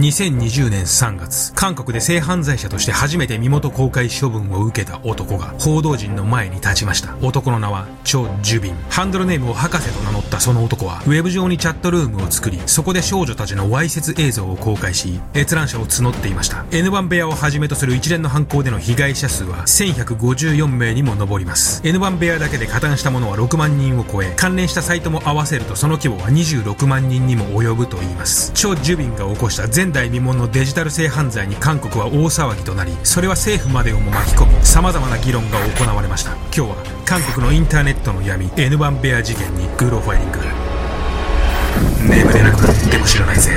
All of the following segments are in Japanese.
2020年3月、韓国で性犯罪者として初めて身元公開処分を受けた男が報道陣の前に立ちました。男の名は、チョ・ジュビン。ハンドルネームを博士と名乗ったその男は、ウェブ上にチャットルームを作り、そこで少女たちのわいせつ映像を公開し、閲覧者を募っていました。N 番部屋をはじめとする一連の犯行での被害者数は1154名にも上ります。N 番部屋だけで加担したものは6万人を超え、関連したサイトも合わせるとその規模は26万人にも及ぶと言います。チョ・ジュビンが起こした前代未聞のデジタル性犯罪に韓国は大騒ぎとなり、それは政府までをも巻き込み、様々な議論が行われました。今日は韓国のインターネットの闇、N 番部屋事件にグロファイリング。眠れなくなっても知らないぜ。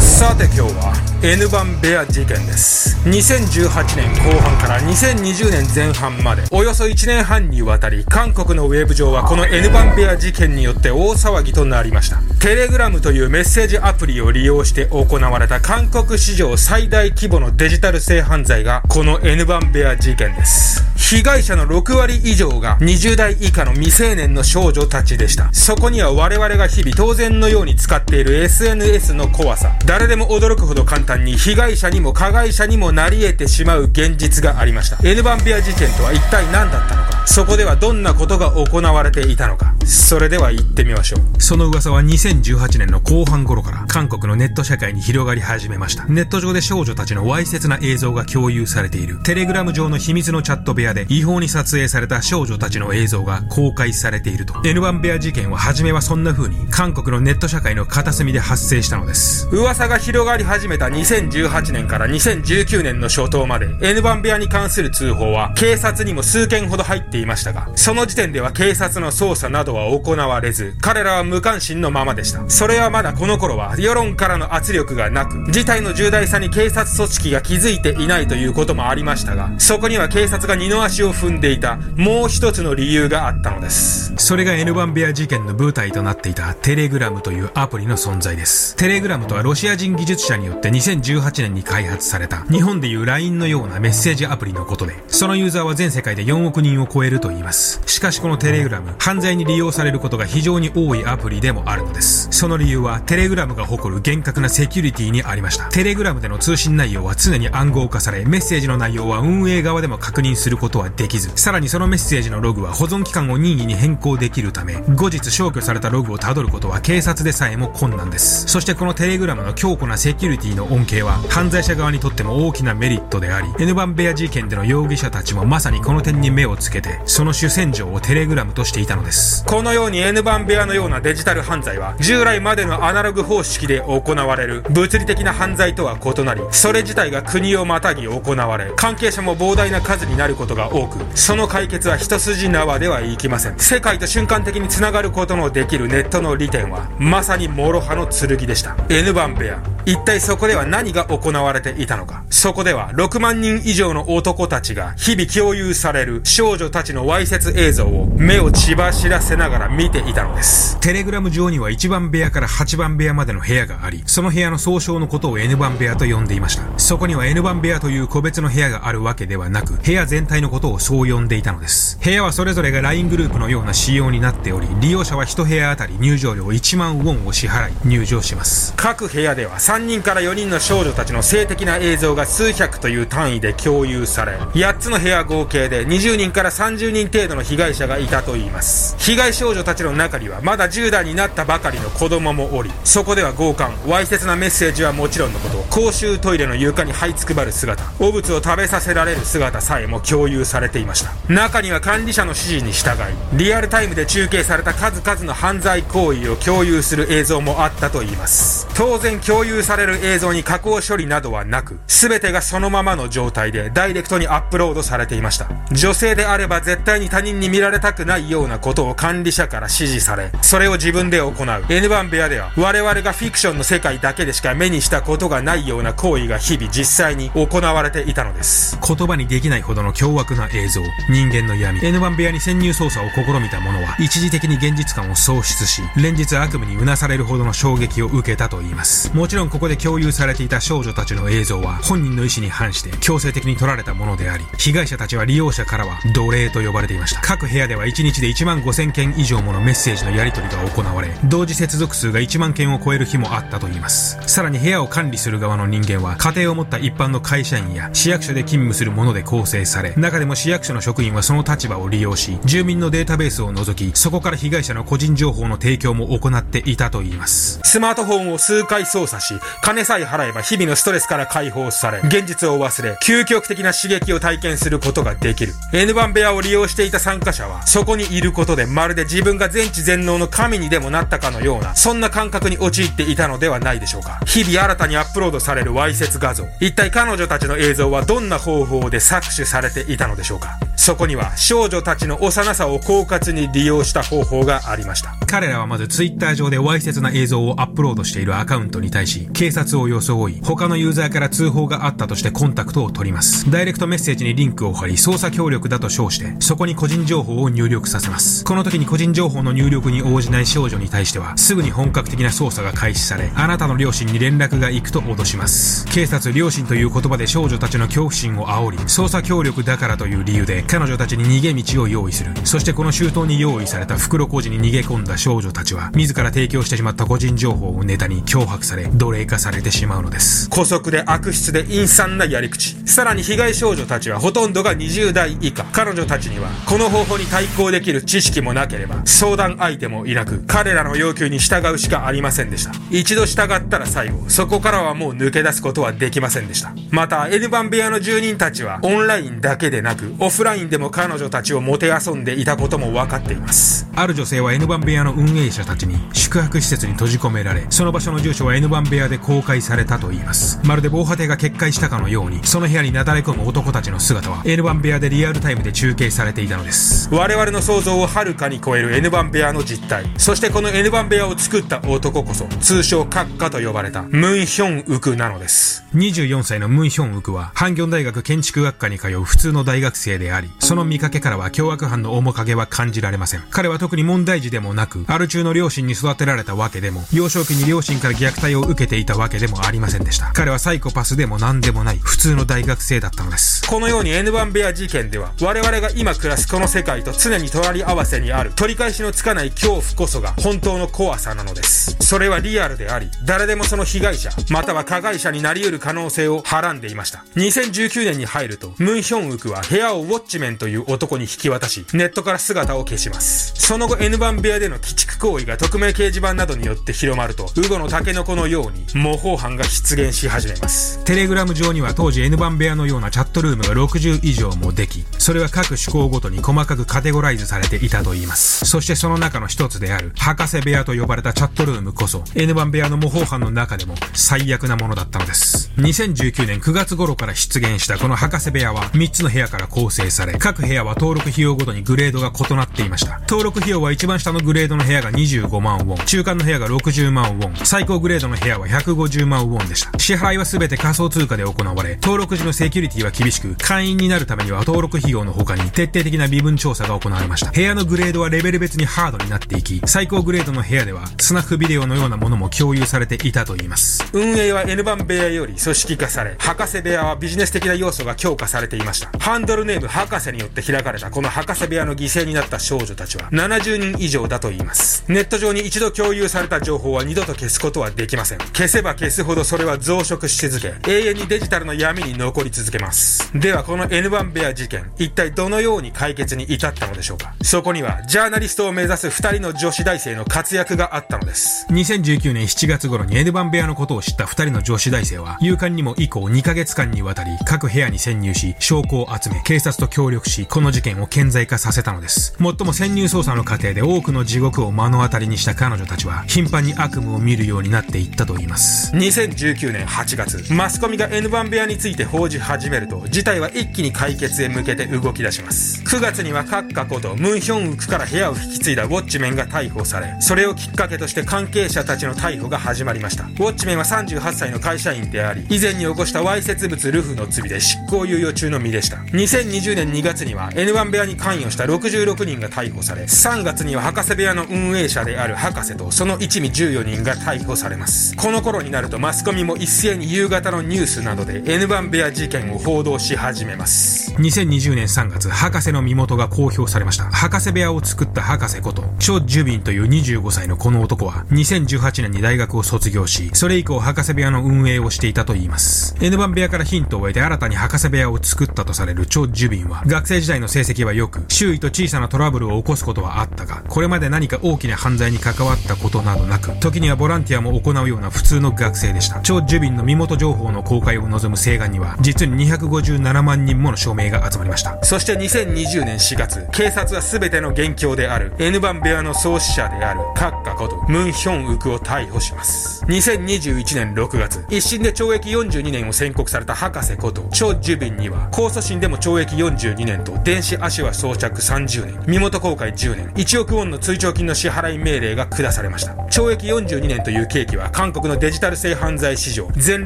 さて今日は N 番ベア事件です。2018年後半から2020年前半まで。およそ1年半にわたり韓国のウェブ上はこの N 番ベア事件によって大騒ぎとなりました。テレグラムというメッセージアプリを利用して行われた韓国史上最大規模のデジタル性犯罪がこの N 番ベア事件です被害者の6割以上が20代以下の未成年の少女たちでした。そこには我々が日々当然のように使っている SNS の怖さ、誰でも驚くほど簡単に被害者にも加害者にもなり得てしまう現実がありました。N バンビア事件とは一体何だったのか、そこではどんなことが行われていたのか、それでは行ってみましょう。その噂は2018年の後半頃から韓国のネット社会に広がり始めました。ネット上で少女たちのわいせつな映像が共有されている、テレグラム上の秘密のチャット部屋で違法に撮影された少女たちの映像が公開されていると。N1 ベア事件は初めはそんな風に韓国のネット社会の片隅で発生したのです。噂が広がり始めた2018年から2019年の初頭まで N1 部屋に関する通報は警察にも数件ほど入ってていましたが、その時点では警察の捜査などは行われず、彼らは無関心のままでした。それはまだこの頃は世論からの圧力がなく、事態の重大さに警察組織が気づいていないということもありましたが、そこには警察が二の足を踏んでいたもう一つの理由があったのです。それが N バンベア事件の舞台となっていたテレグラムというアプリの存在です。テレグラムとはロシア人技術者によって2018年に開発された日本でいう LINE のようなメッセージアプリのことで、そのユーザーは全世界で4億人を超えると言います。しかしこのテレグラム、犯罪に利用されることが非常に多いアプリでもあるのです。その理由はテレグラムが誇る厳格なセキュリティにありました。テレグラムでの通信内容は常に暗号化され、メッセージの内容は運営側でも確認することはできず、さらにそのメッセージのログは保存期間を任意に変更できるため、後日消去されたログをたどることは警察でさえも困難です。そしてこのテレグラムの強固なセキュリティの恩恵は、犯罪者側にとっても大きなメリットであり、N バンベア事件での容疑者たちもまさにこの点に目をつけて、その主戦場をテレグラムとしていたのです。このように N バンベアのようなデジタル犯罪は、従来までのアナログ方式で行われる物理的な犯罪とは異なり、それ自体が国をまたぎ行われ、関係者も膨大な数になることが多く、その解決は一筋縄ではいきません。世界と瞬間的に繋がることのできるネットの利点は、まさに諸刃の剣でした。N 番部屋。一体そこでは何が行われていたのか。そこでは6万人以上の男たちが日々共有される少女たちのわいせつ映像を目を血走らせながら見ていたのです。テレグラム上には1番部屋から8番部屋までの部屋があり、その部屋の総称のことを N 番部屋と呼んでいました。そこには N 番部屋という個別の部屋があるわけではなく、部屋全体のことをそう呼んでいたのです。部屋はそれぞれが LINE グループのような仕様になっており、利用者は1部屋あたり入場料1万ウォンを支払い入場します。各部屋では3人から4人の少女たちの性的な映像が数百という単位で共有され、8つの部屋合計で20人から30人程度の被害者がいたといいます。被害少女たちの中にはまだ10代になったばかりの子供もおり、そこでは強姦、わいせつなメッセージはもちろんのこと、公衆トイレの床に這いつくばる姿、汚物を食べさせられる姿さえも共有されていました。中には管理者の指示に従い、リアルタイムで中継された数々の犯罪行為を共有する映像もあったといいます。当然共有される映像に加工処理などはなく、全てがそのままの状態でダイレクトにアップロードされていました。女性であれば絶対に他人に見られたくないようなことを管理者から指示され、それを自分で行う。N 番部屋では、我々がフィクションの世界だけでしか目にしたことがないような行為が日々実際に行われていたのです。言葉にできないほどの凶悪な映像、人間の闇、N 番部屋に潜入捜査を試みた者は、一時的に現実感を喪失し、連日悪夢にうなされるほどの衝撃を受けたといいます。もちろんここで共有されていた少女たちの映像は本人の意思に反して強制的に撮られたものであり、被害者たちは利用者からは奴隷と呼ばれていました。各部屋では1日で1万5000件以上ものメッセージのやり取りが行われ、同時接続数が1万件を超える日もあったといいます。さらに部屋を管理する側の人間は、家庭を持った一般の会社員や市役所で勤務する者で構成され、中でも市役所の職員はその立場を利用し、住民のデータベースを除き、そこから被害者の個人情報の提供も行っていたといいます。スマートフォンを数回操作し、金さえ払えば日々のストレスから解放され、現実を忘れ、究極的な刺激を体験することができる。N 番部屋を利用していた参加者は、そこにいることでまるで自分が全知全能の神にでもなったかのような、そんな感覚に陥っていたのではないでしょうか。日々新たにアップロードされるわいせつ画像。一体彼女たちの映像はどんな方法で搾取されていたのでしょうか。そこには少女たちの幼さを狡猾に利用した方法がありました。彼らはまずツイッター上でわいせつな映像をアップロードしているアカウントに対し、警察を装い、他のユーザーから通報があったとしてコンタクトを取ります。ダイレクトメッセージにリンクを貼り、捜査協力だと称して、そこに個人情報を入力させます。この時に個人情報の入力に応じない少女に対しては、すぐに本格的な捜査が開始され、あなたの両親に連絡が行くと脅します。警察、両親という言葉で少女たちの恐怖心を煽り、捜査協力だからという理由で、彼女たちに逃げ道を用意する。そしてこの周到に用意された袋小路に逃げ込んだ少女たちは、自ら提供してしまった個人情報をネタに脅迫され、奴隷化されてしまうのです。古速で悪質で陰惨なやり口。さらに被害少女たちはほとんどが20代以下。彼女たちには、この方法に対抗できる知識もなければ、相談相手もいなく、彼らの要求に従うしかありませんでした。一度従ったら最後、そこからはもう抜け出すことはできませんでした。また、N 番部屋の住人たちは、オンラインだけでなく、オフラインでも彼女たちをもてあ遊んでいたことも分かっています。ある女性は N 番部屋の運営者たちに宿泊施設に閉じ込められその場所の住所は N 番部屋で公開されたといいます。まるで防波堤が決壊したかのようにその部屋になだれ込む男たちの姿は N 番部屋でリアルタイムで中継されていたのです。我々の想像をはるかに超える N 番部屋の実態そしてこの N 番部屋を作った男こそ通称閣下と呼ばれたムンヒョンウクなのです。24歳のムンヒョンウクはハンギョン大学建築学科に通う普通の大学生でありその見かけからは凶悪犯の面影は感じられません。彼は特に問題児でもなく、アル中の両親に育てられたわけでも、幼少期に両親から虐待を受けていたわけでもありませんでした。彼はサイコパスでも何でもない、普通の大学生だったのです。このように N1 ベア事件では、我々が今暮らすこの世界と常に隣り合わせにある、取り返しのつかない恐怖こそが本当の怖さなのです。それはリアルであり、誰でもその被害者、または加害者になり得る可能性をはらんでいました。2019年に入ると、ムンヒョンウクは部屋をウォッチメンという男に引き渡し、ネットから姿を消します。その後 N 番部屋での鬼畜行為が匿名掲示板などによって広まると、ウゴのタケノコのように模倣犯が出現し始めます。テレグラム上には当時 N 番部屋のようなチャットルームが60以上もでき、それは各趣向ごとに細かくカテゴライズされていたといいます。そしてその中の一つである、博士部屋と呼ばれたチャットルームこそ、N 番部屋の模倣犯の中でも最悪なものだったのです。2019年9月頃から出現したこの博士部屋は3つの部屋から構成され、各部屋は登録費用ごとにグレードが異なっていました。登録費用は一番下のグレードの部屋が25万ウォン、中間の部屋が60万ウォン、最高グレードの部屋は150万ウォンでした。支払いは全て仮想通貨で行われ、登録時のセキュリティは厳しく、会員になるためには登録費用の他に徹底的な微分調査が行われました。部屋のグレードはレベル別にハードになっていき、最高グレードの部屋では、スナックビデオのようなものも共有されていたといいます。運営は N 番部屋より組織化され、博士部屋はビジネス的な要素が強化されていました。ハンドルネーム博士によって開かれたこの博士部屋の犠牲になった少女たちは70人以上だと言います。ネット上に一度共有された情報は二度と消すことはできません。消せば消すほどそれは増殖し続け、永遠にデジタルの闇に残り続けます。ではこの N1 ベア事件、一体どのように解決に至ったのでしょうか？そこには、ジャーナリストを目指す二人の女子大生の活躍があったのです。2019年7月頃に N1 ベアのことを知った二人の女子大生は、勇敢にも以降2ヶ月間にわたり各部屋に潜入し、証拠を集め、警察と協力し、この事件を顕在化させたのです。もっとも潜入捜査の過程で多くの地獄を目の当たりにした彼女たちは、頻繁に悪夢を見るようになっていったといいます。2019年8月、マスコミが N 番部屋について報じ始めると、事態は一気に解決へ向けて動き出します。9月には閣下ことムンヒョンウクから部屋を引き継いだウォッチメンが逮捕され、それをきっかけとして関係者たちの逮捕が始まりました。ウォッチメンは38歳の会社員であり、以前に起こしたわいせつ物ルフの罪で執行猶予中の身でした。2020年2月には N1 部屋に関与した66人が逮捕され、3月には博士部屋の運営者である博士とその一味14人が逮捕されます。この頃になるとマスコミも一斉に夕方のニュースなどで N1 部屋事件を報道し始めます。2020年3月、博士の身元が公表されました。博士部屋を作った博士こと、チョ・ジュビンという25歳のこの男は、2018年に大学を卒業し、それ以降博士部屋の運営をしていたといいます。N 番部屋からヒントを得て新たに博士部屋を作ったとされるチョ・ジュビンは、学生時代の成績は良く、周囲と小さなトラブルを起こすことはあったが、これまで何か大きな犯罪に関わったことなどなく、時にはボランティアも行うような普通の学生でした。チョ・ジュビンの身元情報の公開を望む請願には、実に257万人もの署名が集まりました。そして2020年4月、警察は全ての元凶である N 番部屋の創始者であるカッカことムンヒョンウクを逮捕します。2021年6月、一審で懲役42年を宣告された博士ことチョ・ジュビンには、控訴審でも懲役42年と電子足は装着30年、身元公開10年、1億ウォンの追徴金の支払い命令が下されました。懲役42年という刑期は韓国のデジタル性犯罪史上、前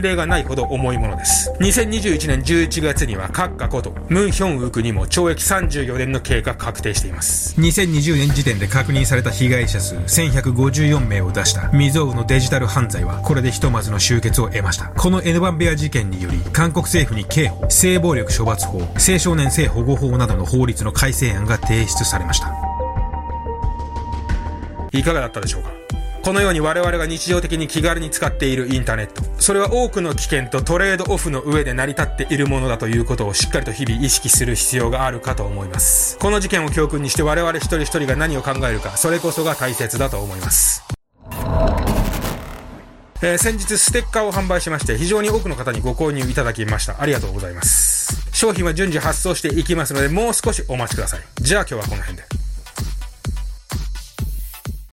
例がないほど重いものです。2021年11月には、カッカことムンヒョンウクにも懲役34年の刑が確定しています。2020年時点で確認された被害者数1154名を出した未曾有のデジタル犯罪はこれでひとまずの終結を得ました。この N 番部屋事件により韓国政府に刑法、性暴力処罰法、青少年性保護法などの法律の改正案が提出されました。いかがだったでしょうか？このように我々が日常的に気軽に使っているインターネット。それは多くの危険とトレードオフの上で成り立っているものだということをしっかりと日々意識する必要があるかと思います。この事件を教訓にして我々一人一人が何を考えるか、それこそが大切だと思います。えー、先日ステッカーを販売しまして非常に多くの方にご購入いただきました。ありがとうございます。商品は順次発送していきますのでもう少しお待ちください。じゃあ今日はこの辺で。